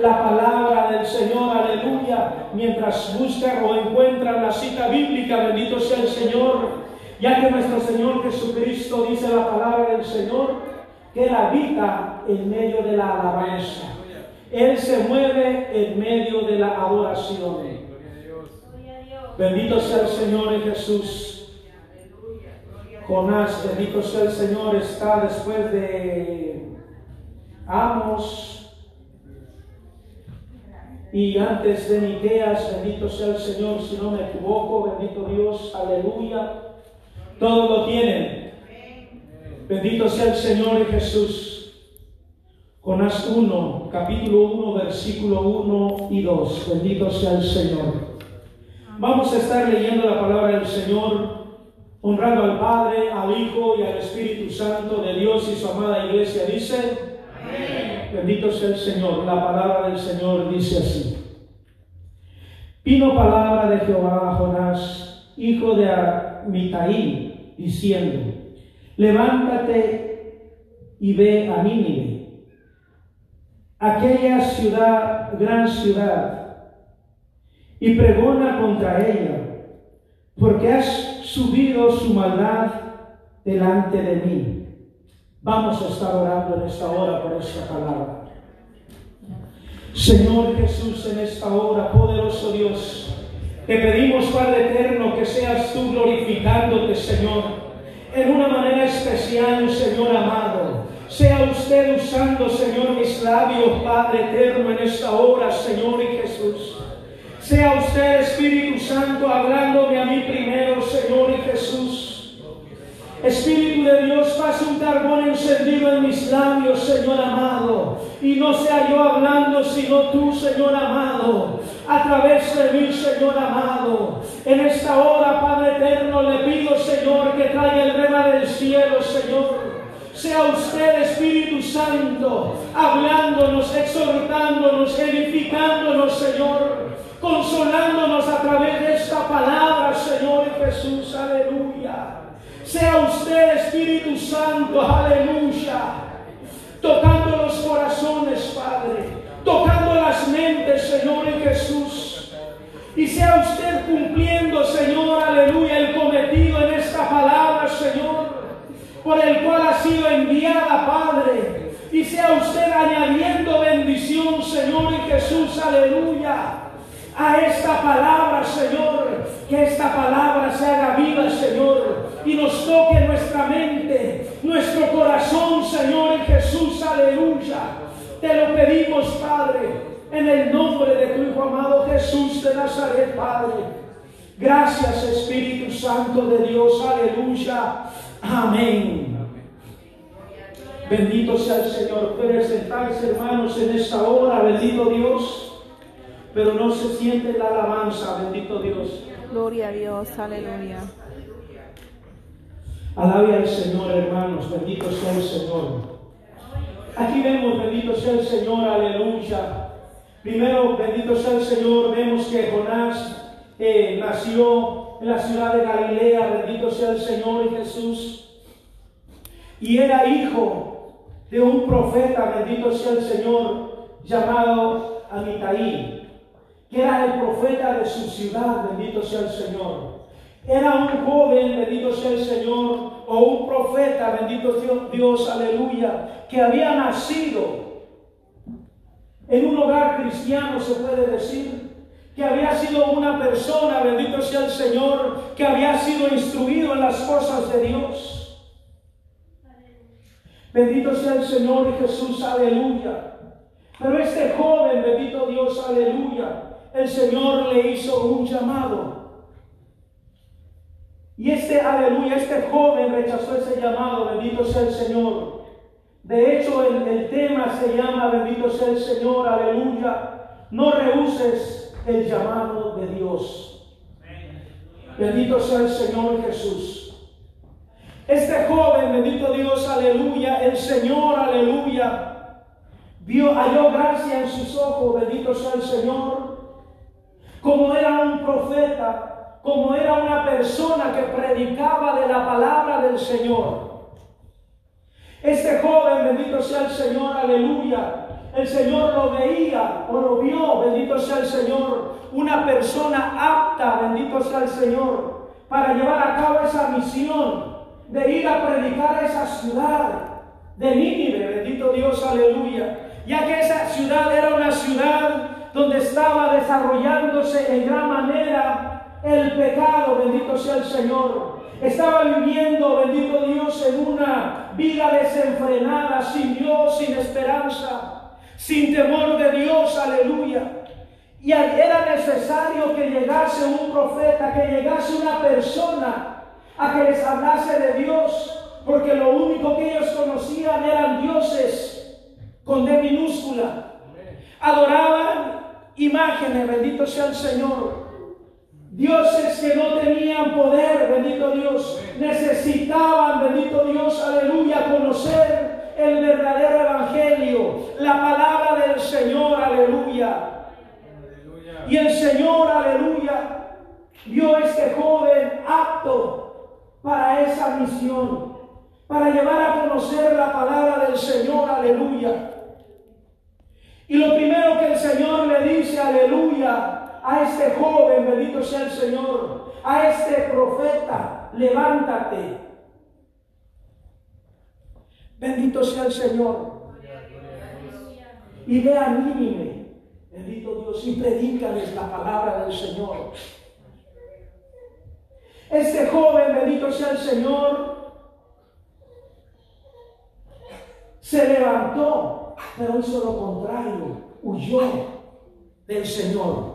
la palabra del Señor, aleluya, mientras buscan o encuentran la cita bíblica, bendito sea el Señor, ya que nuestro Señor Jesucristo dice la palabra del Señor, que Él habita en medio de la alabanza. Él se mueve en medio de la adoración. Bendito sea el Señor Jesús. Jonás, bendito sea el Señor, está después de Amos y antes de Miqueas, bendito sea el Señor, si no me equivoco, bendito Dios, aleluya. Todo lo tienen. Bendito sea el Señor Jesús. Jonás 1, capítulo 1, versículo 1 y 2. Bendito sea el Señor. Vamos a estar leyendo la palabra del Señor, honrando al Padre, al Hijo y al Espíritu Santo de Dios y su amada iglesia. Dice, Bendito sea el Señor. La palabra del Señor dice así. Vino palabra de Jehová a Jonás, hijo de Amitai, diciendo, levántate y ve a Nínive, aquella ciudad, gran ciudad, y pregona contra ella, porque has subido su maldad delante de mí. Vamos a estar orando en esta hora por esta palabra. Señor Jesús, en esta hora, poderoso Dios, te pedimos, Padre eterno, que seas tú glorificándote, Señor, en una manera especial, Señor amado. Sea usted usando, Señor, mis labios, Padre eterno, en esta hora, Señor y Jesús. Sea usted, Espíritu Santo, hablándome a mí primero, Señor y Jesús. Espíritu de Dios, pase un carbón encendido en mis labios, Señor amado. Y no sea yo hablando, sino tú, Señor amado. A través de mí, Señor amado. En esta hora, Padre eterno, le pido, Señor, que traiga el rema del cielo, Señor. Sea usted, Espíritu Santo, hablándonos, exhortándonos, edificándonos, Señor. Consolándonos a través de esta palabra, Señor Jesús. Aleluya. Sea usted, Espíritu Santo, aleluya, tocando los corazones, Padre, tocando las mentes, Señor en Jesús. Y sea usted cumpliendo, Señor, aleluya, el cometido en esta palabra, Señor, por el cual ha sido enviada, Padre. Y sea usted añadiendo bendición, Señor en Jesús, aleluya a esta palabra, Señor. Que esta palabra se haga viva, Señor. Y nos toque nuestra mente, nuestro corazón, Señor, en Jesús. Aleluya. Te lo pedimos, Padre, en el nombre de tu Hijo amado Jesús de Nazaret, Padre. Gracias, Espíritu Santo de Dios. Aleluya. Amén. Bendito sea el Señor. Puede sentarse, hermanos, en esta hora. Bendito Dios pero no se siente la alabanza, bendito Dios. Gloria a Dios, aleluya. Alabe al Señor, hermanos, bendito sea el Señor. Aquí vemos, bendito sea el Señor, aleluya. Primero, bendito sea el Señor, vemos que Jonás eh, nació en la ciudad de Galilea, bendito sea el Señor y Jesús. Y era hijo de un profeta, bendito sea el Señor, llamado Amitai que era el profeta de su ciudad, bendito sea el Señor. Era un joven, bendito sea el Señor, o un profeta, bendito Dios, Dios, aleluya, que había nacido en un hogar cristiano, se puede decir, que había sido una persona, bendito sea el Señor, que había sido instruido en las cosas de Dios. Bendito sea el Señor Jesús, aleluya. Pero este joven, bendito Dios, aleluya, el Señor le hizo un llamado. Y este, aleluya, este joven rechazó ese llamado, bendito sea el Señor. De hecho, el, tema se llama, bendito sea el Señor, aleluya. No rehuses el llamado de Dios. Bendito sea el Señor Jesús. Este joven, bendito Dios, aleluya, el Señor, aleluya, vio, halló gracia en sus ojos, bendito sea el Señor como era un profeta, como era una persona que predicaba de la palabra del Señor. Este joven, bendito sea el Señor, aleluya, el Señor lo veía o lo vio, bendito sea el Señor, una persona apta, bendito sea el Señor, para llevar a cabo esa misión de ir a predicar a esa ciudad de Nínive, bendito Dios, aleluya, ya que esa ciudad era una ciudad donde estaba desarrollándose en gran manera el pecado, bendito sea el Señor. Estaba viviendo, bendito Dios, en una vida desenfrenada, sin Dios, sin esperanza, sin temor de Dios, aleluya. Y era necesario que llegase un profeta, que llegase una persona a que les hablase de Dios, porque lo único que ellos conocían eran dioses con D minúscula. Adoraban imágenes, bendito sea el Señor. Dioses que no tenían poder, bendito Dios, necesitaban, bendito Dios, aleluya, conocer el verdadero evangelio, la palabra del Señor, aleluya. Y el Señor, aleluya, vio a este joven apto para esa misión, para llevar a conocer la palabra del Señor, aleluya. Y lo primero que el Señor le dice, aleluya, a este joven, bendito sea el Señor, a este profeta, levántate. Bendito sea el Señor. Y ve a Nínive, bendito Dios, y predícales la palabra del Señor. Este joven, bendito sea el Señor, se levantó, pero hizo lo contrario, huyó del Señor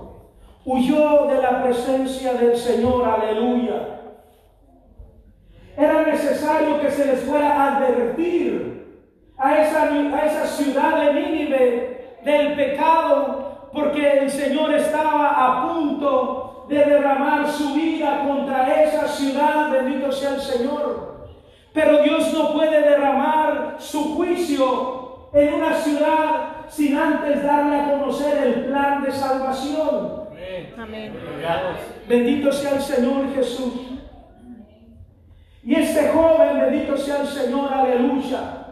huyó de la presencia del Señor, aleluya. Era necesario que se les fuera a advertir a esa, a esa ciudad de Nínive del pecado, porque el Señor estaba a punto de derramar su vida contra esa ciudad, bendito sea el Señor. Pero Dios no puede derramar su juicio en una ciudad sin antes darle a conocer el plan de salvación. Amén. Bendito sea el Señor Jesús. Y este joven, bendito sea el Señor, aleluya,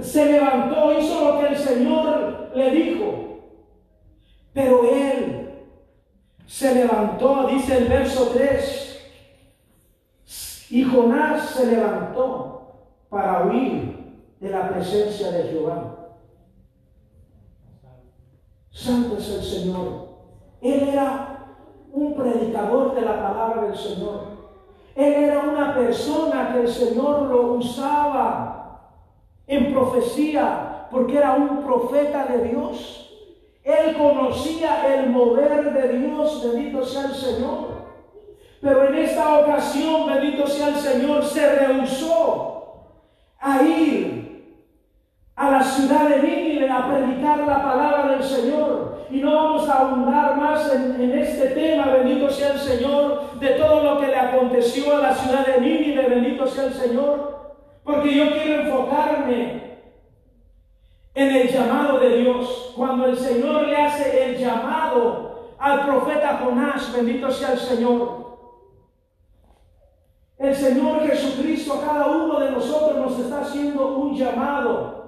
se levantó, hizo lo que el Señor le dijo. Pero él se levantó, dice el verso 3, y Jonás se levantó para huir de la presencia de Jehová. Santo es el Señor. Él era un predicador de la palabra del Señor. Él era una persona que el Señor lo usaba en profecía porque era un profeta de Dios. Él conocía el mover de Dios, bendito sea el Señor. Pero en esta ocasión, bendito sea el Señor, se rehusó a ir a la ciudad de Nínive a predicar la palabra del Señor. Y no vamos a ahondar más en, este tema, bendito sea el Señor, de todo lo que le aconteció a la ciudad de Nínive, bendito sea el Señor, porque yo quiero enfocarme en el llamado de Dios. Cuando el Señor le hace el llamado al profeta Jonás, bendito sea el Señor. El Señor Jesucristo a cada uno de nosotros nos está haciendo un llamado.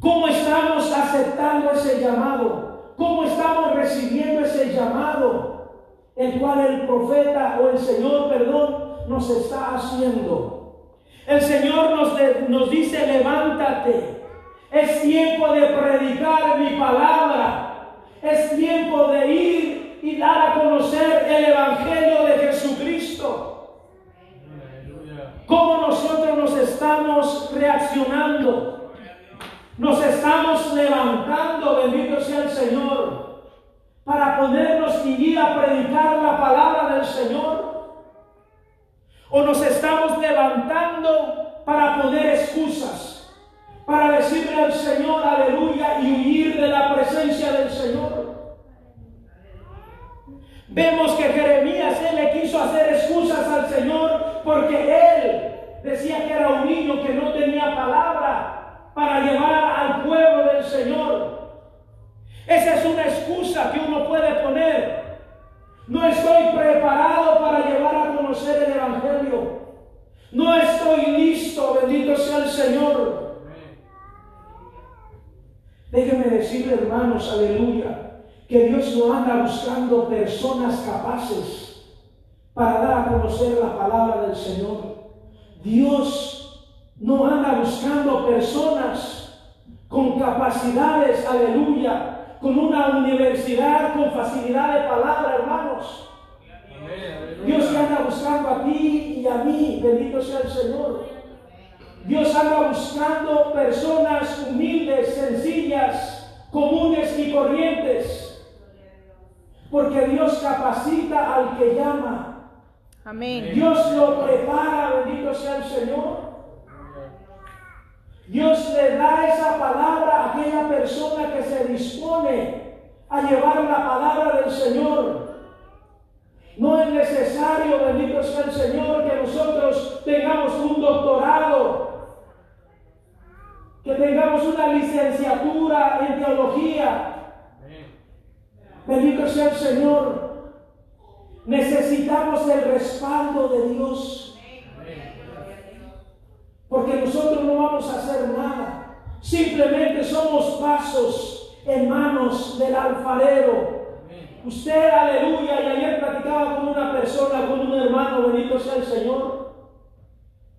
¿Cómo estamos aceptando ese llamado? ¿Cómo estamos recibiendo ese llamado? El cual el profeta o el Señor, perdón, nos está haciendo. El Señor nos, nos dice, levántate. Es tiempo de predicar mi palabra. Es tiempo de ir y dar a conocer el Evangelio de Jesucristo. ¿Cómo nosotros nos estamos reaccionando? Nos estamos levantando, bendito sea el Señor, para ponernos y ir a predicar la palabra del Señor. O nos estamos levantando para poner excusas, para decirle al Señor aleluya y huir de la presencia del Señor. Vemos que Jeremías, él le quiso hacer excusas al Señor porque él decía que era un niño que no tenía palabra para llevar al pueblo del Señor. Esa es una excusa que uno puede poner. No estoy preparado para llevar a conocer el Evangelio. No estoy listo, bendito sea el Señor. Déjeme decirle, hermanos, aleluya, que Dios no anda buscando personas capaces para dar a conocer la palabra del Señor. Dios no anda buscando personas con capacidades, aleluya, con una universidad, con facilidad de palabra, hermanos. Dios te anda buscando a ti y a mí, bendito sea el Señor. Dios anda buscando personas humildes, sencillas, comunes y corrientes. Porque Dios capacita al que llama. Amén. Dios lo prepara, bendito sea el Señor. Dios le da esa palabra a aquella persona que se dispone a llevar la palabra del Señor. No es necesario, bendito sea el Señor, que nosotros tengamos un doctorado, que tengamos una licenciatura en teología. Bendito sea el Señor. Necesitamos el respaldo de Dios. Porque nosotros no vamos a hacer nada. Simplemente somos pasos en manos del alfarero. Usted, aleluya, y ayer platicaba con una persona, con un hermano, bendito sea el Señor.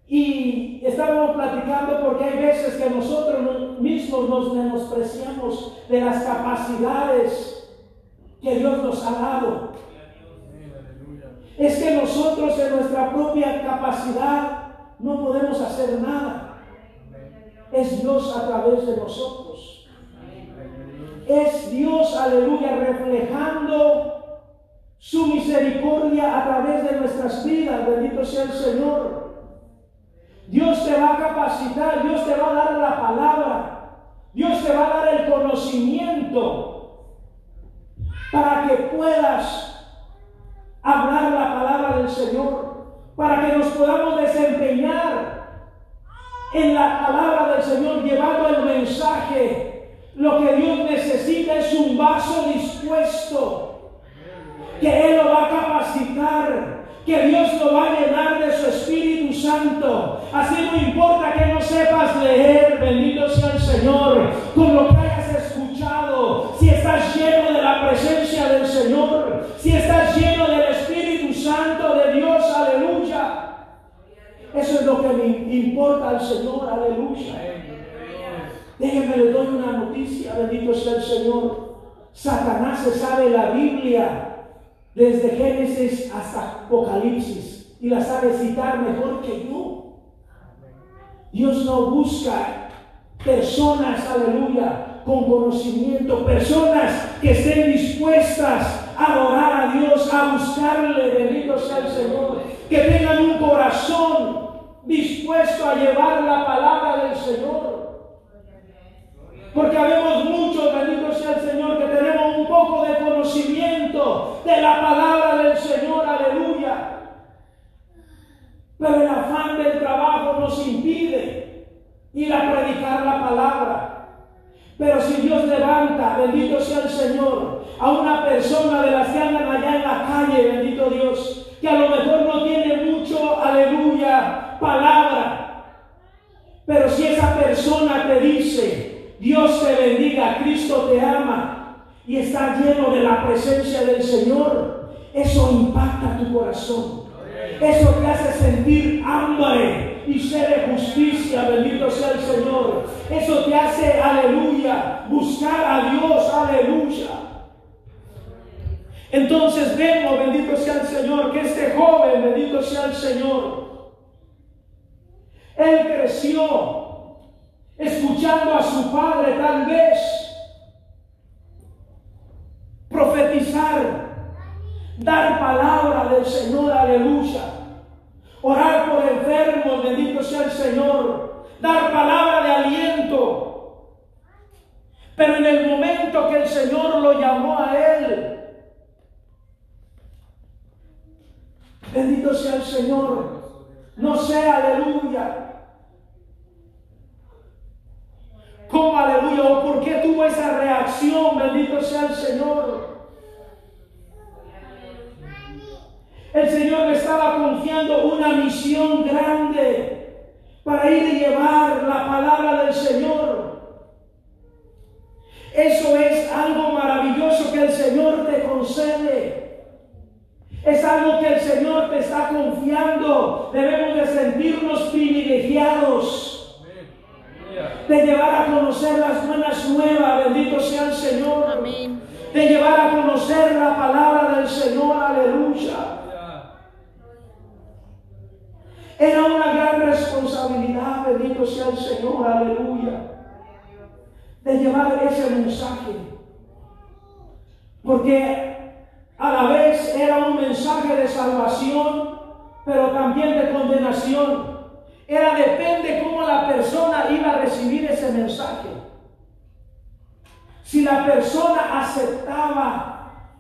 Y estábamos platicando porque hay veces que nosotros mismos nos menospreciamos de las capacidades que Dios nos ha dado. Es que nosotros en nuestra propia capacidad no podemos hacer nada. Es Dios a través de nosotros. Es Dios, aleluya, reflejando su misericordia a través de nuestras vidas. Bendito sea el Señor. Dios te va a capacitar, Dios te va a dar la palabra, Dios te va a dar el conocimiento para que puedas hablar la palabra del Señor, para que nos podamos desempeñar en la palabra del Señor, llevando el mensaje. Lo que Dios necesita es un vaso dispuesto, que Él lo va a capacitar, que Dios lo va a llenar de su Espíritu Santo. Así no importa que no sepas leer, bendito sea importa al Señor, aleluya. Déjenme le doy una noticia, bendito sea el Señor. Satanás se sabe la Biblia desde Génesis hasta Apocalipsis y la sabe citar mejor que yo. Dios no busca personas, aleluya, con conocimiento, personas que estén dispuestas a adorar a Dios, a buscarle, bendito sea el Señor, que tengan un corazón dispuesto a llevar la palabra del Señor. Porque habemos muchos, bendito sea el Señor, que tenemos un poco de conocimiento de la palabra del Señor, aleluya. Pero el afán del trabajo nos impide ir a predicar la palabra. Pero si Dios levanta, bendito sea el Señor, a una persona de las que andan allá en la calle, bendito Dios, que a lo mejor no tiene mucho, aleluya, palabra. Pero si esa persona te dice, Dios te bendiga, Cristo te ama y está lleno de la presencia del Señor, eso impacta tu corazón. Eso te hace sentir hambre y sed de justicia, bendito sea el Señor. Eso te hace, aleluya, buscar a Dios, aleluya. Entonces bendito sea el Señor, que este joven, bendito sea el Señor, él creció escuchando a su padre tal vez profetizar, dar palabra del Señor, aleluya, orar por enfermos, bendito sea el Señor, dar palabra de aliento. Pero en el momento que el Señor lo llamó a él, bendito sea el Señor, no sea aleluya, ¿Cómo aleluya? ¿O por qué tuvo esa reacción? Bendito sea el Señor. El Señor estaba confiando una misión grande para ir y llevar la palabra del Señor. Eso es algo maravilloso que el Señor te concede. Es algo que el Señor te está confiando. Debemos de sentirnos privilegiados. De llevar a conocer las buenas nuevas. Bendito sea el Señor. Amén. De llevar a conocer la palabra del Señor. Aleluya. Era una gran responsabilidad, bendito sea el Señor, aleluya, de llevar ese mensaje. Porque a la vez era un mensaje de salvación, pero también de condenación. Era depende cómo la persona iba a recibir ese mensaje. Si la persona aceptaba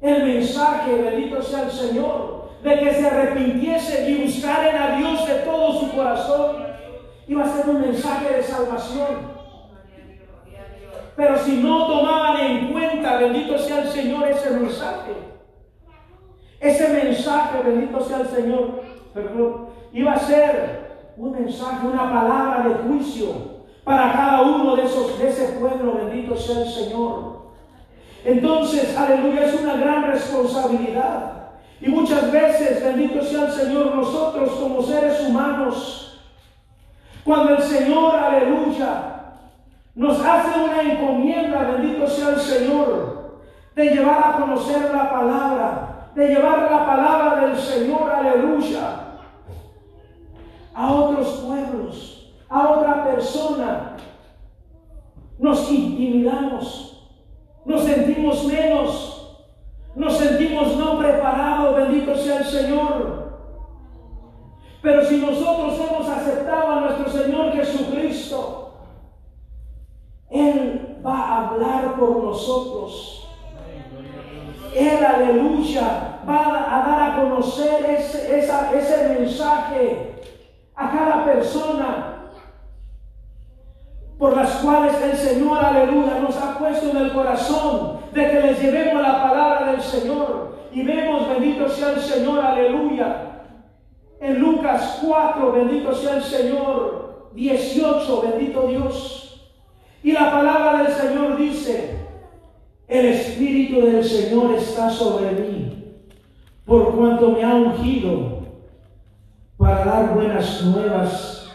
el mensaje, bendito sea el Señor, de que se arrepintiesen y buscaren a Dios de todo su corazón, iba a ser un mensaje de salvación. Pero si no tomaban en cuenta, bendito sea el Señor, ese mensaje, ese mensaje, bendito sea el Señor, perdón, iba a ser un mensaje, una palabra de juicio para cada uno de esos, de ese pueblo, bendito sea el Señor. Entonces, aleluya, es una gran responsabilidad. Y muchas veces, bendito sea el Señor, nosotros como seres humanos, cuando el Señor, aleluya, nos hace una encomienda, bendito sea el Señor, de llevar a conocer la palabra, de llevar la palabra del Señor, aleluya, a otros pueblos, a otra persona. Nos intimidamos, nos sentimos menos, nos sentimos no preparados, bendito sea el Señor. Pero si nosotros hemos aceptado a nuestro Señor Jesucristo, Él va a hablar por nosotros. Él, aleluya, va a dar a conocer ese, ese mensaje a cada persona por las cuales el Señor, aleluya, nos ha puesto en el corazón de que les llevemos la palabra del Señor. Y vemos, bendito sea el Señor, aleluya. En Lucas 4, bendito sea el Señor, 18, bendito Dios. Y la palabra del Señor dice, el Espíritu del Señor está sobre mí, por cuanto me ha ungido para dar buenas nuevas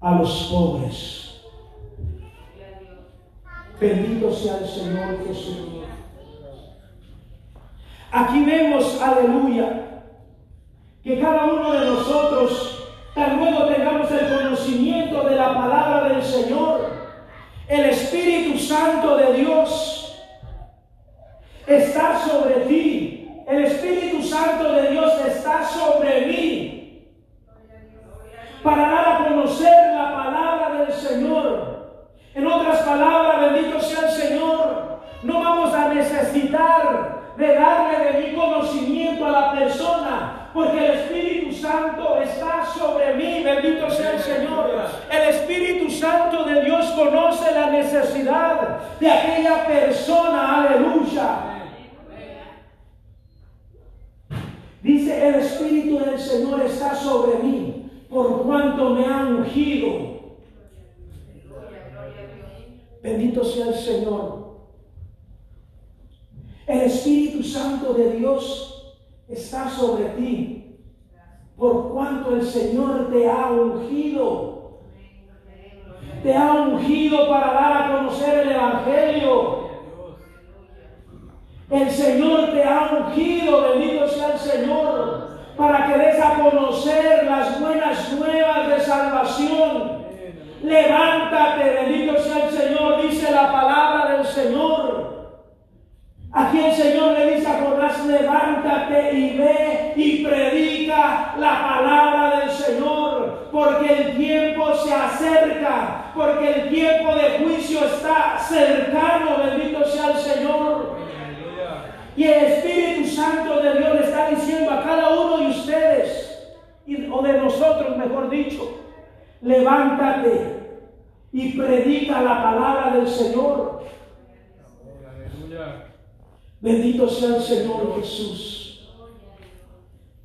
a los pobres Bendito sea el Señor Jesús. Aquí vemos, aleluya, que cada uno de nosotros, tan luego tengamos el conocimiento de la palabra del Señor, el Espíritu Santo de Dios está sobre ti. El Espíritu Santo de Dios está sobre mí para dar a conocer la palabra del Señor. En otras palabras, bendito sea el Señor, no vamos a necesitar de darle de mi conocimiento a la persona, porque el Espíritu Santo está sobre mí, bendito sea el Señor. El Espíritu Santo de Dios conoce la necesidad de aquella persona, aleluya. Dice, el Espíritu del Señor está sobre mí, por cuanto me ha ungido Bendito sea el Señor. El Espíritu Santo de Dios está sobre ti, por cuanto el Señor te ha ungido. Te ha ungido para dar a conocer el Evangelio. El Señor te ha ungido, bendito sea el Señor, para que des a conocer las buenas nuevas de salvación Levántate, bendito sea el Señor, dice la palabra. Aquí el Señor le dice a Jonás, levántate y ve y predica la palabra del Señor, porque el tiempo se acerca, porque el tiempo de juicio está cercano, bendito sea el Señor. Y el Espíritu Santo de Dios le está diciendo a cada uno de ustedes, o de nosotros, mejor dicho, levántate y predica la palabra del Señor. Bendito sea el Señor Jesús.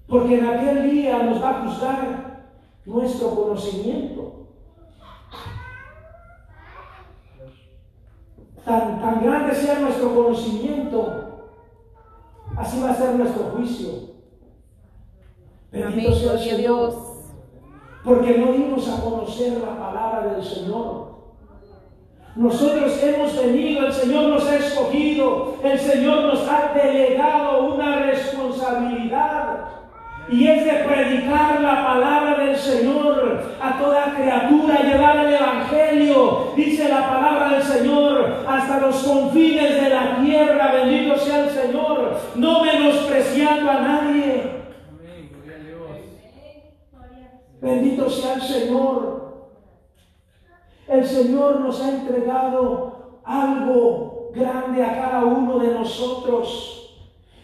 Porque en aquel día nos va a juzgar nuestro conocimiento. tan, tan grande sea nuestro conocimiento, así va a ser nuestro juicio. Amén, Bendito sea el Señor. Dios. Porque no dimos a conocer la palabra del Señor. Nosotros hemos venido, el Señor nos ha el Señor nos ha delegado una responsabilidad. Y es de predicar la palabra del Señor a toda criatura, llevar el Evangelio, dice la palabra del Señor, hasta los confines de la tierra. Bendito sea el Señor, no menospreciando a nadie. Bendito sea el Señor. El Señor nos ha entregado algo grande a cada uno de nosotros.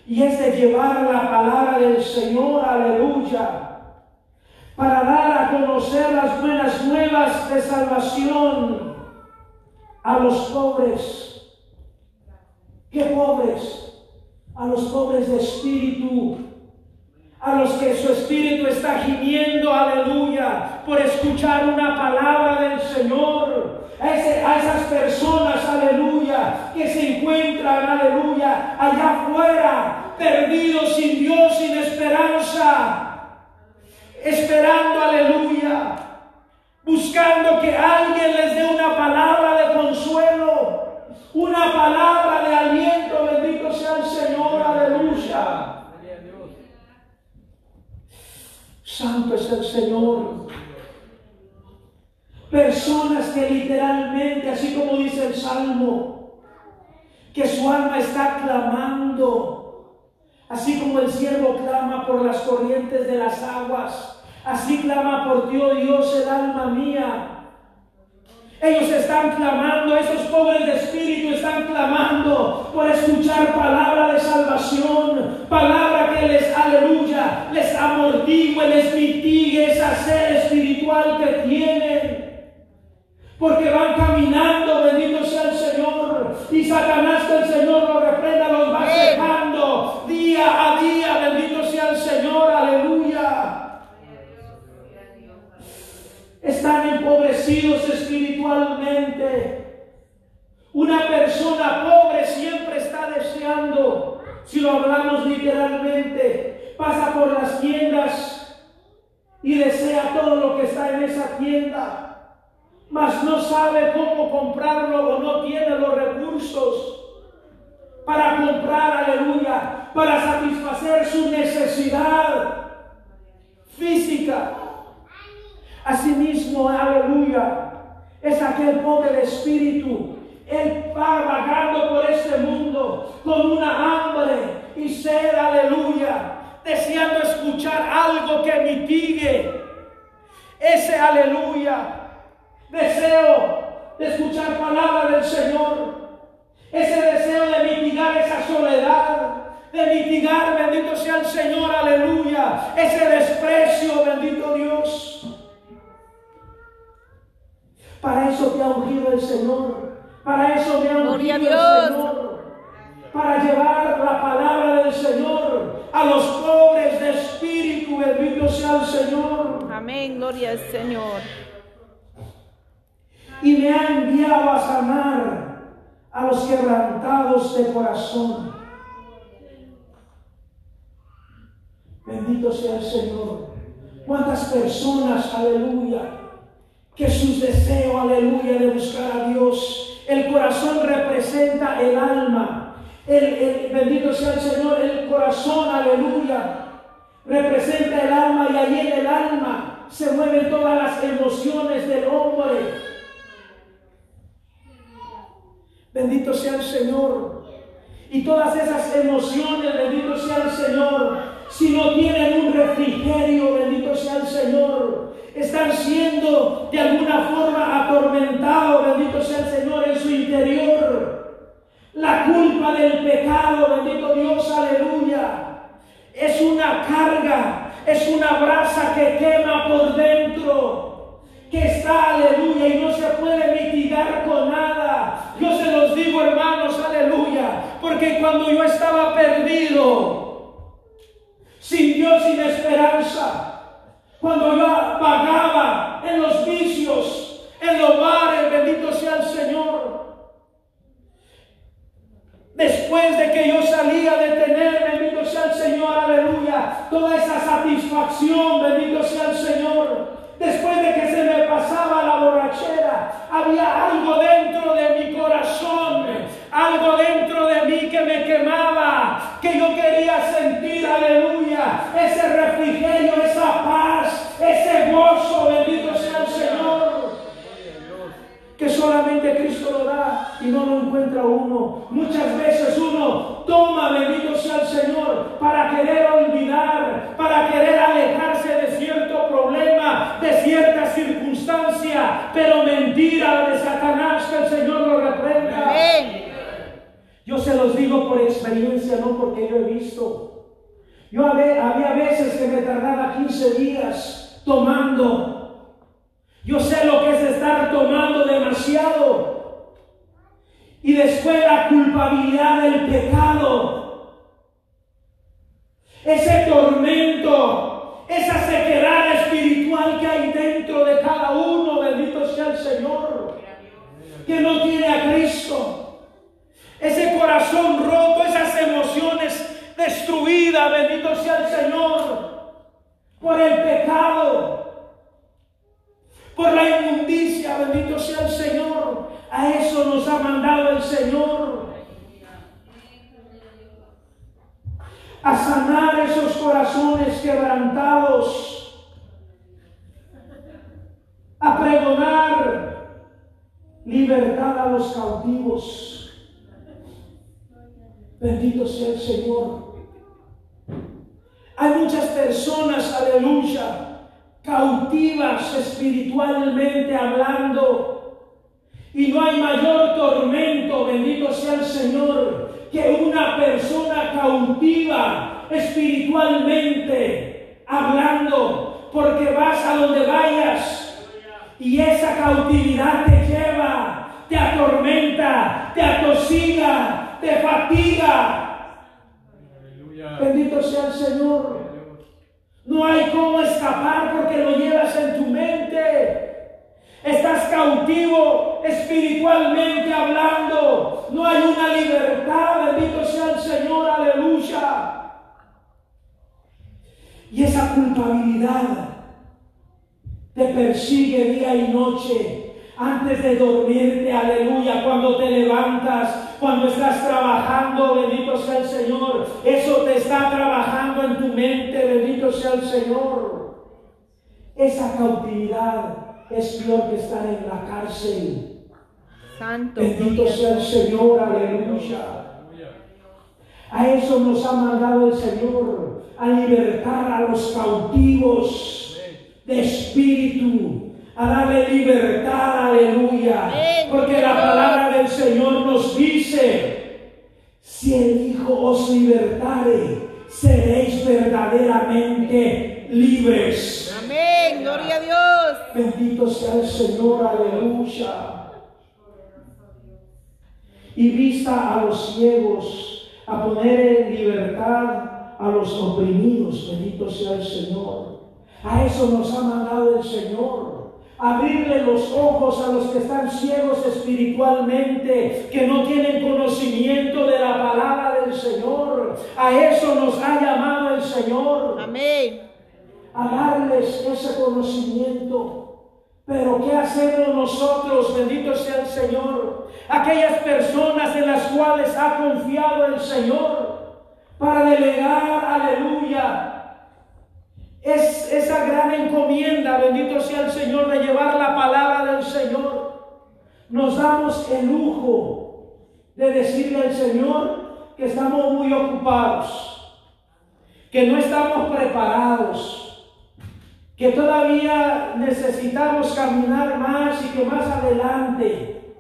Y es de llevar la palabra del Señor, aleluya, para dar a conocer las buenas nuevas de salvación a los pobres. ¿Qué pobres? A los pobres de espíritu, a los que su espíritu está gimiendo, aleluya, por escuchar una palabra del Señor. A, ese- a esas personas, aleluya, que se encuentran, aleluya, allá afuera, perdidos sin Dios, sin esperanza, esperando, aleluya, buscando que alguien les dé una palabra de consuelo, una palabra de aliento, bendito sea el Señor, aleluya. Santo es el Señor. Personas que literalmente, así como dice el Salmo, que su alma está clamando, así como el siervo clama por las corrientes de las aguas, así clama por Dios, Dios, el alma mía. Ellos están clamando, esos pobres de espíritu están clamando por escuchar palabra de salvación, palabra que les, aleluya, les amortigue, les mitigue esa sed espiritual que tienen. Porque van caminando, bendito sea el Señor, y Satanás que el Señor lo reprenda, los va secando día a día, bendito sea el Señor, aleluya. Están empobrecidos espiritualmente. Una persona pobre siempre está deseando, si lo hablamos literalmente, pasa por las tiendas y desea todo lo que está en esa tienda, mas no sabe cómo comprarlo o no tiene los recursos para comprar, aleluya, para satisfacer su necesidad física. Asimismo, aleluya, es aquel pobre espíritu. Él va vagando por este mundo con una hambre y sed, aleluya, deseando escuchar algo que mitigue ese aleluya. Deseo de escuchar palabra del Señor. Ese deseo de mitigar esa soledad, de mitigar, bendito sea el Señor, aleluya, ese desprecio, bendito Dios. Para eso te ha ungido el Señor. Para eso me ha ungido el. Señor. Para llevar la palabra del Señor a los pobres de espíritu. Bendito sea el Señor. Amén, gloria al Señor. Y me ha enviado a sanar a los quebrantados de corazón. Bendito sea el Señor. Cuántas personas, aleluya, que sus deseos, aleluya, de buscar a Dios. El corazón representa el alma. El, el- bendito sea el Señor, el corazón, aleluya, representa el alma y allí en el alma se mueven todas las emociones del hombre. Bendito sea el Señor. Y todas esas emociones, bendito sea el Señor, si no tienen un refrigerio, bendito sea el Señor, están siendo de alguna forma atormentados, bendito sea el Señor, en su interior. La culpa del pecado, bendito Dios, aleluya, es una carga, es una brasa que quema por dentro, que está, aleluya, y no se puede mitigar con nada. Hermanos, aleluya, porque cuando yo estaba perdido, sin Dios, sin esperanza, cuando yo vagaba en los vicios, en los bares, bendito sea el Señor, Después de que yo salía de tener, bendito sea el Señor, aleluya, toda esa satisfacción, bendito sea el Señor. Después de que se me pasaba la borrachera, había algo dentro de mi corazón, algo dentro de mí que me quemaba, que yo quería sentir, aleluya, ese refrigerio, esa paz, ese gozo, bendito sea el Señor que solamente Cristo lo da y no lo encuentra uno. Muchas veces uno toma, bendito sea el Señor, para querer olvidar, para querer alejarse de cierto problema, de cierta circunstancia, pero mentira de Satanás que el Señor lo reprenda. Yo se los digo por experiencia, no porque yo he visto. Yo había, había veces que me tardaba 15 días tomando yo sé lo que es estar tomando demasiado. Y después la culpabilidad del pecado. Ese tormento, esa sequedad espiritual que hay dentro de cada uno, bendito sea el Señor, que no tiene a Cristo. Ese corazón roto, esas emociones destruidas, bendito sea el Señor, por el pecado por la inmundicia, bendito sea el Señor. A eso nos ha mandado el Señor. A sanar esos corazones quebrantados. A pregonar libertad a los cautivos. Bendito sea el Señor. Hay muchas personas, aleluya, cautivas espiritualmente hablando. Y no hay mayor tormento, bendito sea el Señor, que una persona cautiva espiritualmente hablando, porque vas a donde vayas y esa cautividad te lleva, te atormenta, te atosiga, te fatiga. Bendito sea el Señor. No hay cómo escapar porque lo llevas en tu mente. Estás cautivo espiritualmente hablando. No hay una libertad. Bendito sea el Señor. Aleluya. Y esa culpabilidad te persigue día y noche antes de dormirte, aleluya, cuando te levantas, cuando estás trabajando, bendito sea el Señor, eso te está trabajando en tu mente, bendito sea el Señor. Esa cautividad es peor que estar en la cárcel. Santo. Bendito sea el Señor, aleluya. A eso nos ha mandado el Señor, a libertar a los cautivos de espíritu a darle libertad, aleluya. Porque la palabra del Señor nos dice, si el Hijo os libertare, seréis verdaderamente libres. Amén, gloria a Dios. Bendito sea el Señor, aleluya. Y vista a los ciegos, a poner en libertad a los oprimidos, bendito sea el Señor. A eso nos ha mandado el Señor abrirle los ojos a los que están ciegos espiritualmente, que no tienen conocimiento de la palabra del Señor. A eso nos ha llamado el Señor. Amén. A darles ese conocimiento. Pero ¿qué hacemos nosotros? Bendito sea el Señor. Aquellas personas en las cuales ha confiado el Señor para delegar, aleluya, es esa gran encomienda, bendito sea el Señor, de llevar la palabra del Señor. Nos damos el lujo de decirle al Señor que estamos muy ocupados, que no estamos preparados, que todavía necesitamos caminar más y que más adelante.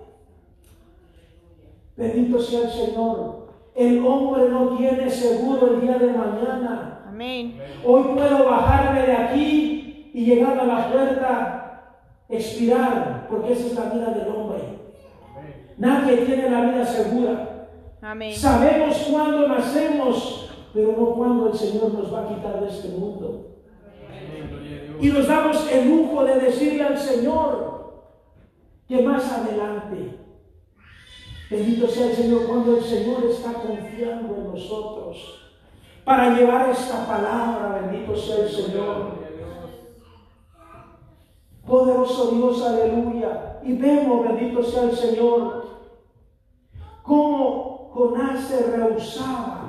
Bendito sea el Señor. El hombre no tiene seguro el día de mañana. Hoy puedo bajarme de aquí y llegar a la puerta, expirar, porque esa es la vida del hombre. Nadie tiene la vida segura. Sabemos cuándo nacemos, pero no cuándo el Señor nos va a quitar de este mundo. Y nos damos el lujo de decirle al Señor que más adelante, Bendito sea el Señor cuando el Señor está confiando en nosotros para llevar esta palabra. Bendito sea el Señor. Poderoso Dios, aleluya. Y vemos, bendito sea el Señor, cómo Jonás se rehusaba.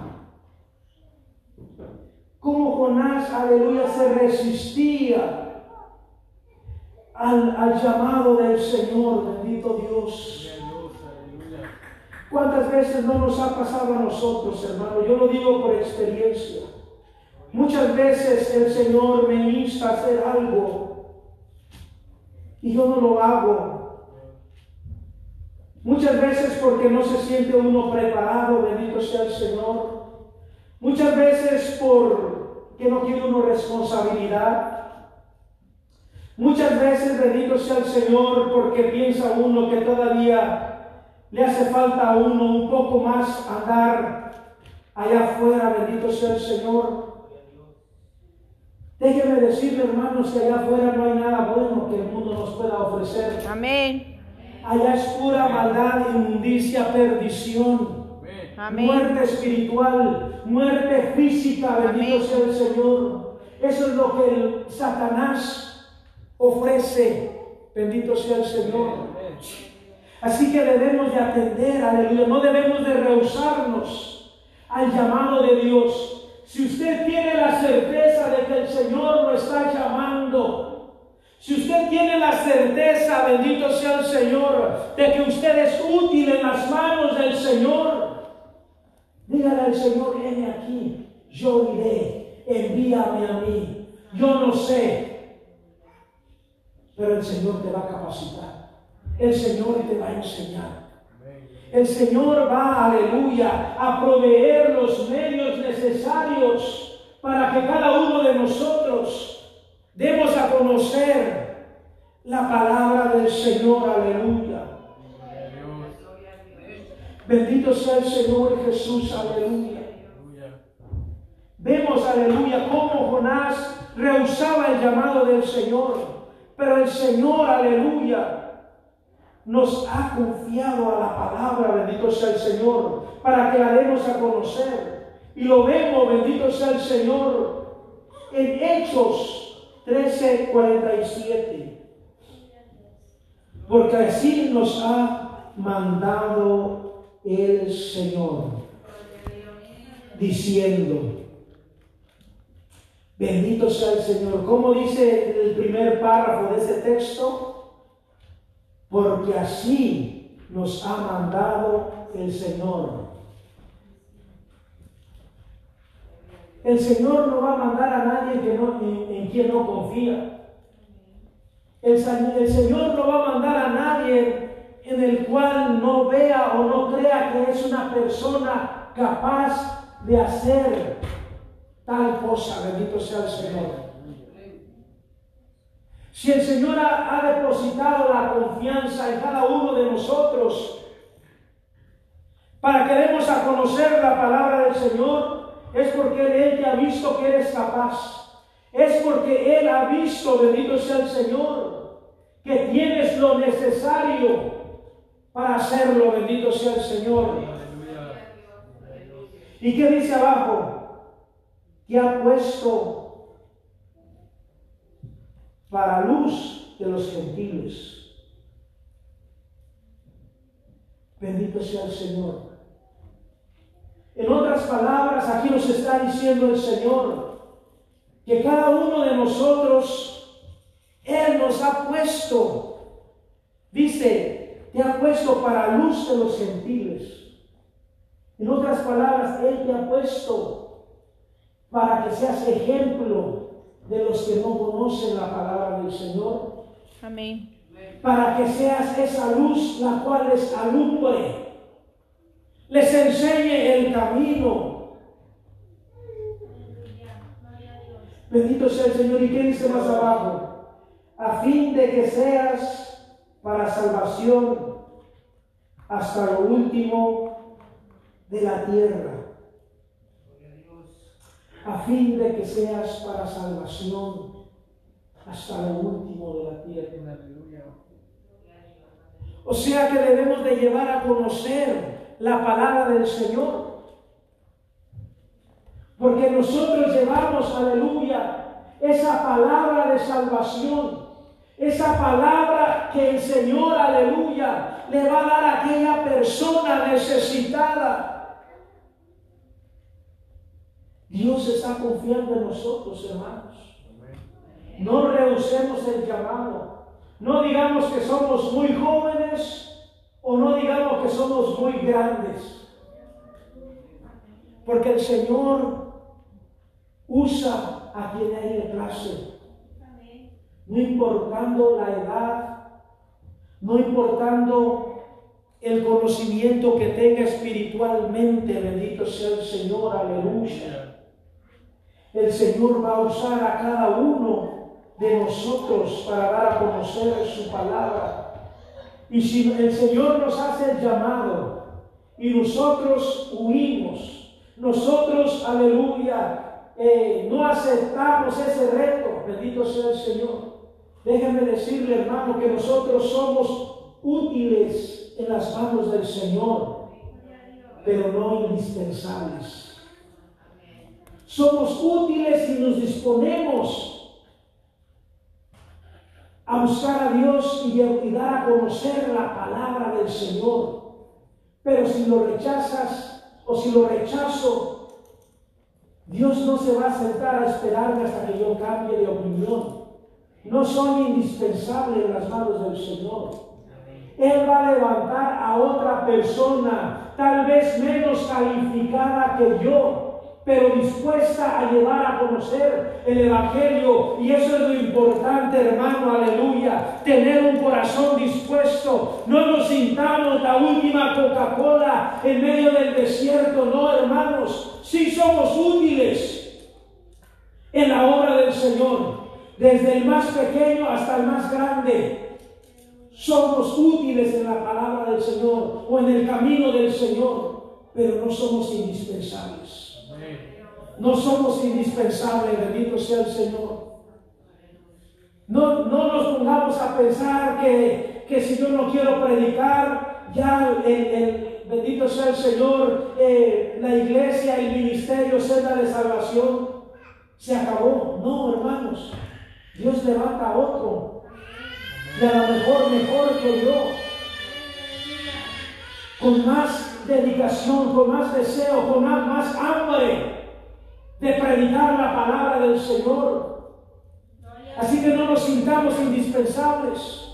Cómo Jonás, aleluya, se resistía al, al llamado del Señor, bendito Dios. ¿Cuántas veces no nos ha pasado a nosotros, hermano? Yo lo digo por experiencia. Muchas veces el Señor me insta a hacer algo y yo no lo hago. Muchas veces porque no se siente uno preparado, bendito sea el Señor. Muchas veces porque no tiene uno responsabilidad. Muchas veces, bendito sea el Señor, porque piensa uno que todavía le hace falta a uno un poco más andar allá afuera, bendito sea el Señor. Déjeme decirle, hermanos, que allá afuera no hay nada bueno que el mundo nos pueda ofrecer. Amén. Allá es pura maldad, inmundicia, perdición. Amén. Muerte espiritual, muerte física, bendito Amén. sea el Señor. Eso es lo que el Satanás ofrece, bendito sea el Señor. Así que debemos de atender, aleluya, no debemos de rehusarnos al llamado de Dios. Si usted tiene la certeza de que el Señor lo está llamando, si usted tiene la certeza, bendito sea el Señor, de que usted es útil en las manos del Señor, dígale al Señor, viene aquí, yo iré, envíame a mí. Yo no sé, pero el Señor te va a capacitar. El Señor te va a enseñar. El Señor va, aleluya, a proveer los medios necesarios para que cada uno de nosotros demos a conocer la palabra del Señor, aleluya. Bendito sea el Señor Jesús, aleluya. Vemos, aleluya, cómo Jonás rehusaba el llamado del Señor, pero el Señor, aleluya, nos ha confiado a la palabra, bendito sea el Señor, para que la demos a conocer. Y lo vemos, bendito sea el Señor, en Hechos 13, 47. Porque así nos ha mandado el Señor, diciendo, bendito sea el Señor. ¿Cómo dice el primer párrafo de ese texto? Porque así nos ha mandado el Señor. El Señor no va a mandar a nadie que no, en, en quien no confía. El, el Señor no va a mandar a nadie en el cual no vea o no crea que es una persona capaz de hacer tal cosa. Bendito sea el Señor. Si el Señor ha, ha depositado la confianza en cada uno de nosotros para que demos a conocer la palabra del Señor, es porque Él te ha visto que eres capaz. Es porque Él ha visto, bendito sea el Señor, que tienes lo necesario para hacerlo, bendito sea el Señor. ¿Y qué dice abajo? Que ha puesto para luz de los gentiles. Bendito sea el Señor. En otras palabras, aquí nos está diciendo el Señor que cada uno de nosotros, Él nos ha puesto, dice, te ha puesto para luz de los gentiles. En otras palabras, Él te ha puesto para que seas ejemplo de los que no conocen la palabra del Señor, Amén. para que seas esa luz la cual les alumbre, les enseñe el camino. Bendito sea el Señor. ¿Y qué dice más abajo? A fin de que seas para salvación hasta lo último de la tierra a fin de que seas para salvación hasta lo último de la tierra. O sea que debemos de llevar a conocer la palabra del Señor. Porque nosotros llevamos, aleluya, esa palabra de salvación, esa palabra que el Señor, aleluya, le va a dar a aquella persona necesitada. Dios está confiando en nosotros, hermanos. No rehusemos el llamado. No digamos que somos muy jóvenes o no digamos que somos muy grandes. Porque el Señor usa a quien a él le place. No importando la edad, no importando el conocimiento que tenga espiritualmente, bendito sea el Señor, aleluya. El Señor va a usar a cada uno de nosotros para dar a conocer su palabra. Y si el Señor nos hace el llamado y nosotros huimos, nosotros, aleluya, eh, no aceptamos ese reto, bendito sea el Señor. Déjenme decirle, hermano, que nosotros somos útiles en las manos del Señor, pero no indispensables. Somos útiles y nos disponemos a buscar a Dios y, a dar a conocer la palabra del Señor. Pero si lo rechazas o si lo rechazo, Dios no se va a sentar a esperarme hasta que yo cambie de opinión. No soy indispensable en las manos del Señor. Él va a levantar a otra persona, tal vez menos calificada que yo, pero dispuesta a llevar a conocer el Evangelio. Y eso es lo importante, hermano, aleluya. Tener un corazón dispuesto. No nos sintamos la última Coca-Cola en medio del desierto, no, hermanos. Sí somos útiles en la obra del Señor. Desde el más pequeño hasta el más grande. Somos útiles en la palabra del Señor o en el camino del Señor, pero no somos indispensables. No somos indispensables, bendito sea el Señor. No, no nos pongamos a pensar que, que, si yo no quiero predicar, ya el, bendito sea el Señor, eh, la iglesia, el ministerio, senda de salvación, se acabó. No, hermanos, Dios levanta a otro. Y a lo mejor mejor que yo. Con más dedicación, con más deseo, con más, hambre de predicar la palabra del Señor. Así que no nos sintamos indispensables,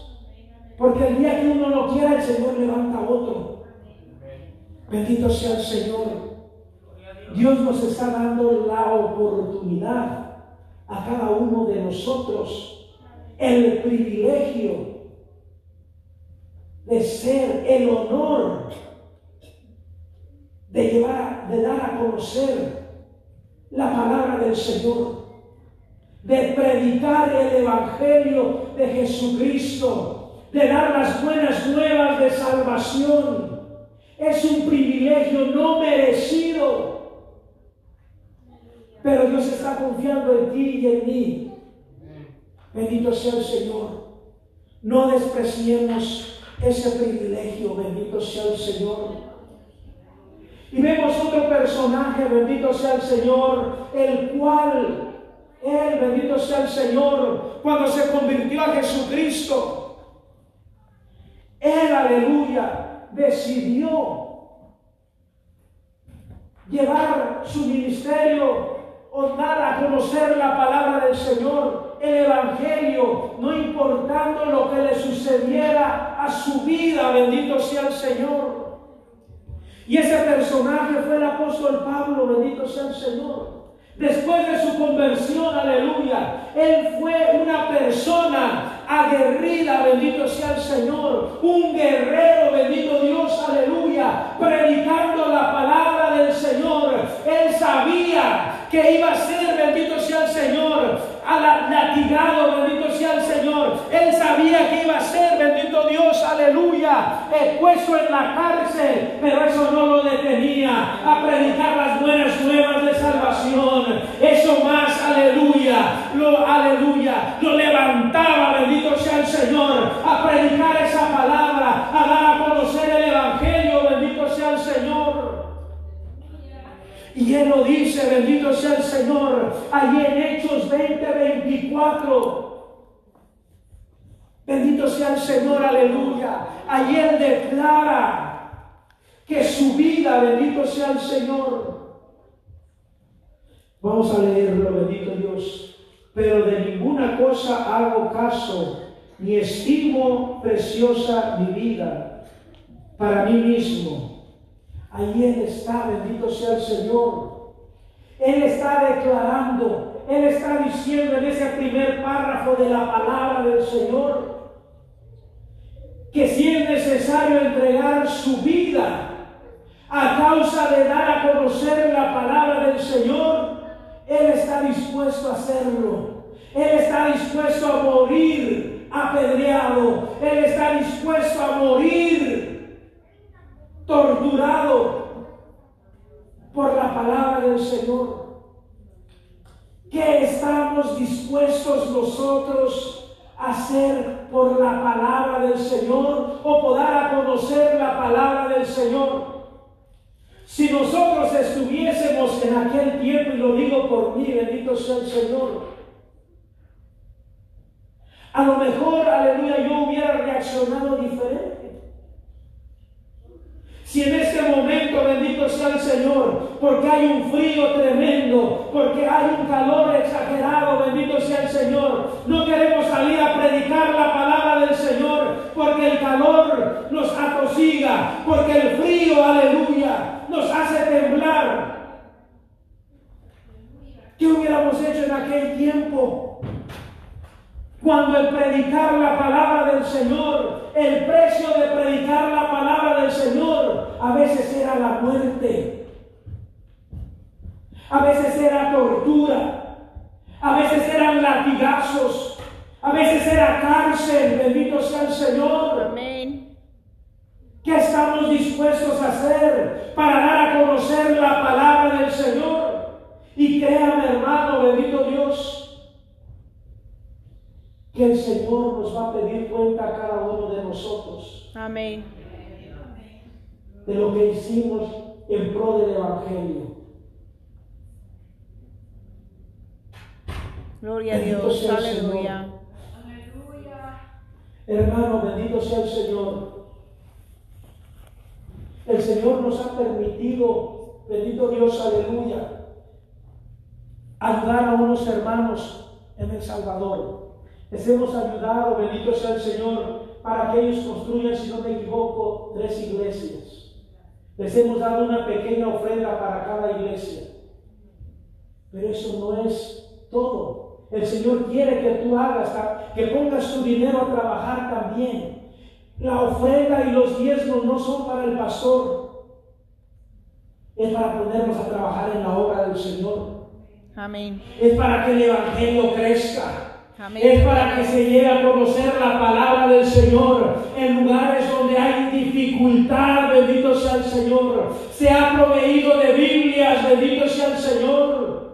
porque el día que uno no quiera, el Señor levanta otro. Bendito sea el Señor. Dios nos está dando la oportunidad a cada uno de nosotros, el privilegio de ser el honor de llevar, de dar a conocer la palabra del Señor, de predicar el Evangelio de Jesucristo, de dar las buenas nuevas de salvación. Es un privilegio no merecido. Pero Dios está confiando en ti y en mí. Bendito sea el Señor. No despreciemos ese privilegio. Bendito sea el Señor. Y vemos otro personaje, bendito sea el Señor, el cual, él, bendito sea el Señor, cuando se convirtió a Jesucristo, él, aleluya, decidió llevar su ministerio o dar a conocer la palabra del Señor, el Evangelio, no importando lo que le sucediera a su vida, bendito sea el Señor. Y ese personaje fue el apóstol Pablo, bendito sea el Señor. Después de su conversión, aleluya, él fue una persona aguerrida, bendito sea el Señor, un guerrero, bendito Dios, aleluya, predicando la palabra del Señor. Él sabía que iba a ser, bendito sea el Señor, latigado, bendito sea el Señor. Él sabía que iba a ser, bendito Dios, aleluya, expuesto en la cárcel, pero eso no lo detenía a predicar las buenas nuevas de salvación. Eso más, aleluya, lo, aleluya, lo levantaba, bendito sea el Señor, a predicar esa palabra, a dar a conocer el Evangelio, bendito sea el Señor. Y Él lo dice, bendito sea el Señor, allí en Hechos 20, 24. Bendito sea el Señor, aleluya. Él declara que su vida, bendito sea el Señor. Vamos a leerlo, bendito Dios. Pero de ninguna cosa hago caso, ni estimo preciosa mi vida para mí mismo Ahí Él está, bendito sea el Señor. Él está declarando, Él está diciendo en ese primer párrafo de la palabra del Señor, que si es necesario entregar su vida a causa de dar a conocer la palabra del Señor, Él está dispuesto a hacerlo. Él está dispuesto a morir apedreado. Él está dispuesto a morir torturado por la palabra del Señor. ¿Qué estamos dispuestos nosotros a hacer por la palabra del Señor o por a conocer la palabra del Señor? Si nosotros estuviésemos en aquel tiempo, y lo digo por mí, bendito sea el Señor, a lo mejor, aleluya, yo hubiera reaccionado diferente. Si en este momento, bendito sea el Señor, porque hay un frío tremendo, porque hay un calor exagerado, bendito sea el Señor, no queremos salir a predicar la palabra del Señor, porque el calor nos atosiga, porque el frío, aleluya, nos hace temblar. ¿Qué hubiéramos hecho en aquel tiempo? Cuando el predicar la palabra del Señor, el precio de predicar la palabra del Señor, a veces era la muerte, a veces era tortura, a veces eran latigazos, a veces era cárcel, bendito sea el Señor. Amén. ¿Qué estamos dispuestos a hacer para dar a conocer la palabra del Señor? Y créame hermano, bendito Dios, que el Señor nos va a pedir cuenta a cada uno de nosotros. Amén. De lo que hicimos en pro del Evangelio. Gloria a Dios. Aleluya. Hermano, bendito sea el Señor. El Señor nos ha permitido, bendito Dios, aleluya, ayudar a unos hermanos en El Salvador. Les hemos ayudado, bendito sea el Señor, para que ellos construyan, si no me equivoco, tres iglesias. Les hemos dado una pequeña ofrenda para cada iglesia. Pero eso no es todo. El Señor quiere que tú hagas, que pongas tu dinero a trabajar también. La ofrenda y los diezmos no son para el pastor. Es para ponernos a trabajar en la obra del Señor. Amén. Es para que el Evangelio crezca. Es para que se llegue a conocer la palabra del Señor en lugares donde hay dificultad, bendito sea el Señor. Se ha proveído de Biblias, bendito sea el Señor.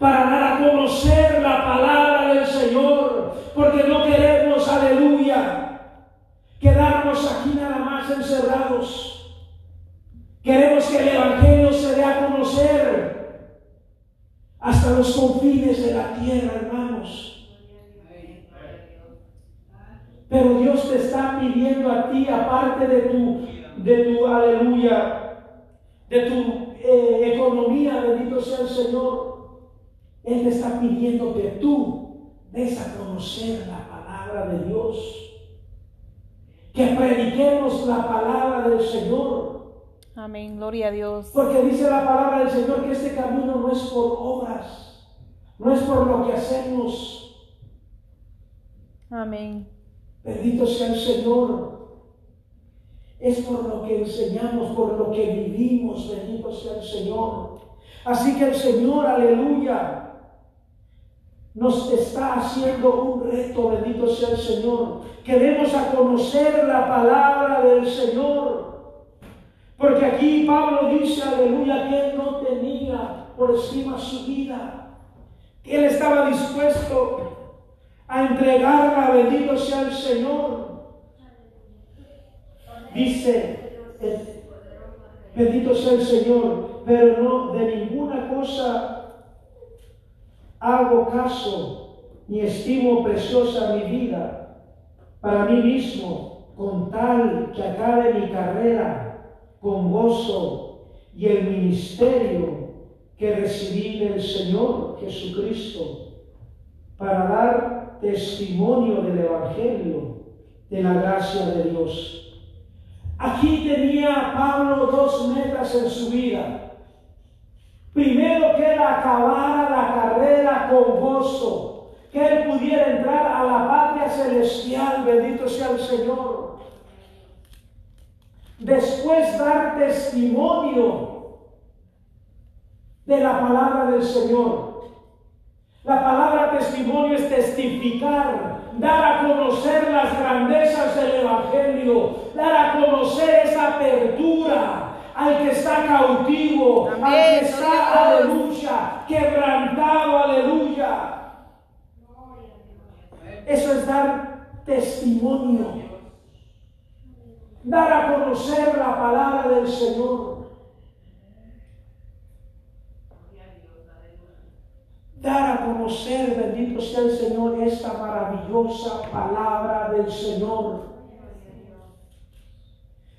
Para dar a conocer la palabra del Señor, porque no queremos, aleluya, quedarnos aquí nada más encerrados. Queremos que el Evangelio se dé a conocer hasta los confines de la tierra, hermanos. Pero Dios te está pidiendo a ti, aparte de tu, de tu aleluya, de tu eh, economía, bendito sea el Señor, Él te está pidiendo que tú des a conocer la palabra de Dios. Que prediquemos la palabra del Señor Amén, gloria a Dios. Porque dice la palabra del Señor que este camino no es por obras, no es por lo que hacemos. Amén. Bendito sea el Señor. Es por lo que enseñamos, por lo que vivimos. Bendito sea el Señor. Así que el Señor, aleluya, nos está haciendo un reto, bendito sea el Señor. Queremos a conocer la palabra del Señor. Porque aquí Pablo dice, aleluya, que él no tenía por encima su vida. Que él estaba dispuesto a entregarla, bendito sea el Señor. Dice, Bendito sea el Señor, pero no de ninguna cosa hago caso, ni estimo preciosa mi vida para mí mismo, con tal que acabe mi carrera con gozo y el ministerio que recibí del Señor Jesucristo para dar testimonio del Evangelio de la gracia de Dios. Aquí tenía Pablo dos metas en su vida. Primero que él acabara la carrera con gozo, que él pudiera entrar a la patria celestial, bendito sea el Señor. Después dar testimonio de la palabra del Señor. La palabra testimonio es testificar, dar a conocer las grandezas del Evangelio, dar a conocer esa apertura al que está cautivo, al que está, aleluya, quebrantado, aleluya. Eso es dar testimonio, dar a conocer la palabra del Señor. dar a conocer, bendito sea el Señor, esta maravillosa palabra del Señor.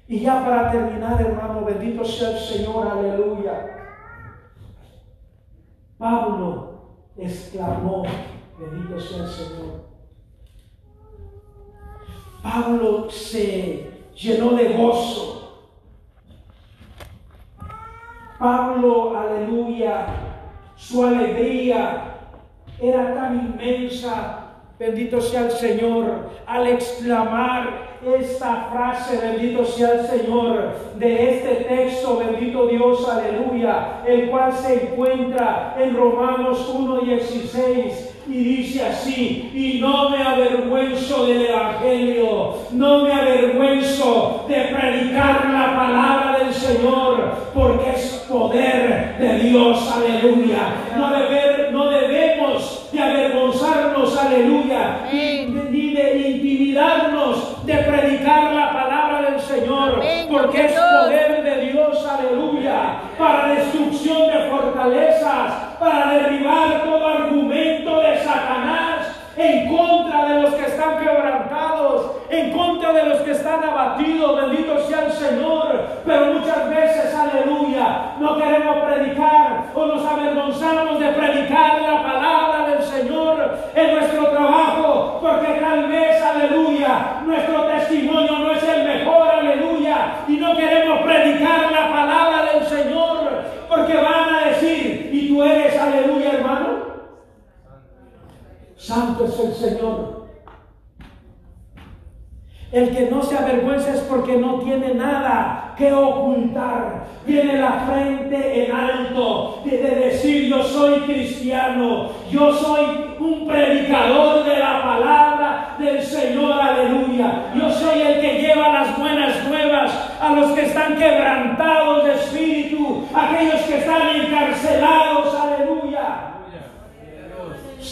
Y ya para terminar, hermano, bendito sea el Señor, aleluya. Pablo exclamó, bendito sea el Señor. Pablo se llenó de gozo. Pablo, aleluya, su alegría era tan inmensa, bendito sea el Señor, al exclamar esta frase, bendito sea el Señor, de este texto, bendito Dios, aleluya, el cual se encuentra en Romanos 1.16 y dice así, y no me avergüenzo del Evangelio, no me avergüenzo de predicar la palabra del Señor, porque es poder de Dios, aleluya. No, no debemos de avergonzarnos, aleluya, ni de intimidarnos de predicar la palabra del Señor, porque es poder de Dios, aleluya, para destrucción de fortalezas, para derribar todo argumento de en contra de los que están quebrantados, en contra de los que están abatidos, bendito sea el Señor. Pero muchas veces, aleluya, no queremos predicar o nos avergonzamos de predicar la palabra del Señor en nuestro trabajo, porque tal vez, aleluya, nuestro testimonio no es el mejor, aleluya, y no queremos predicar la palabra del Señor, porque van a decir, ¿y tú eres, aleluya? Santo es el Señor. El que no se avergüenza es porque no tiene nada que ocultar. Tiene la frente en alto de, decir yo soy cristiano, yo soy un predicador de la palabra del Señor, aleluya. Yo soy el que lleva las buenas nuevas a los que están quebrantados de espíritu, aquellos que están encarcelados.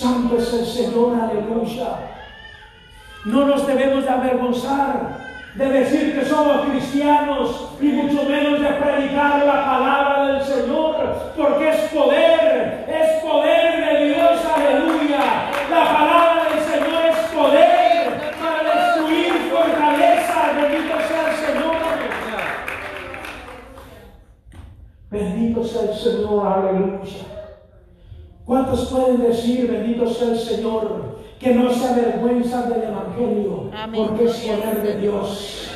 Santo es el Señor, aleluya. No nos debemos de avergonzar de decir que somos cristianos y mucho menos de predicar la palabra del Señor, porque es poder, es poder de Dios, aleluya. La palabra del Señor es poder para destruir fortaleza, bendito sea el Señor. Bendito sea el Señor, aleluya. ¿Cuántos pueden decir, bendito sea el Señor, que no se avergüenzan del Evangelio? Porque es poder de Dios.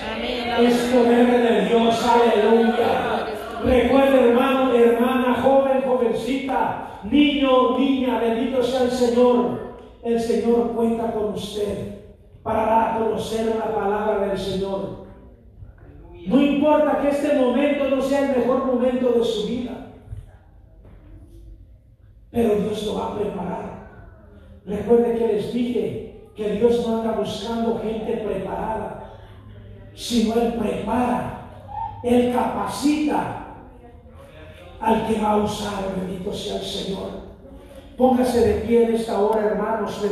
Es poder de Dios, aleluya. Recuerda, hermano, hermana, joven, jovencita, niño, niña, bendito sea el Señor. El Señor cuenta con usted para dar a conocer la palabra del Señor. No importa que este momento no sea el mejor momento de su vida pero Dios lo va a preparar. Recuerde que les dije que Dios no anda buscando gente preparada, sino Él prepara, Él capacita al que va a usar, bendito sea el Señor. Póngase de pie en esta hora, hermanos.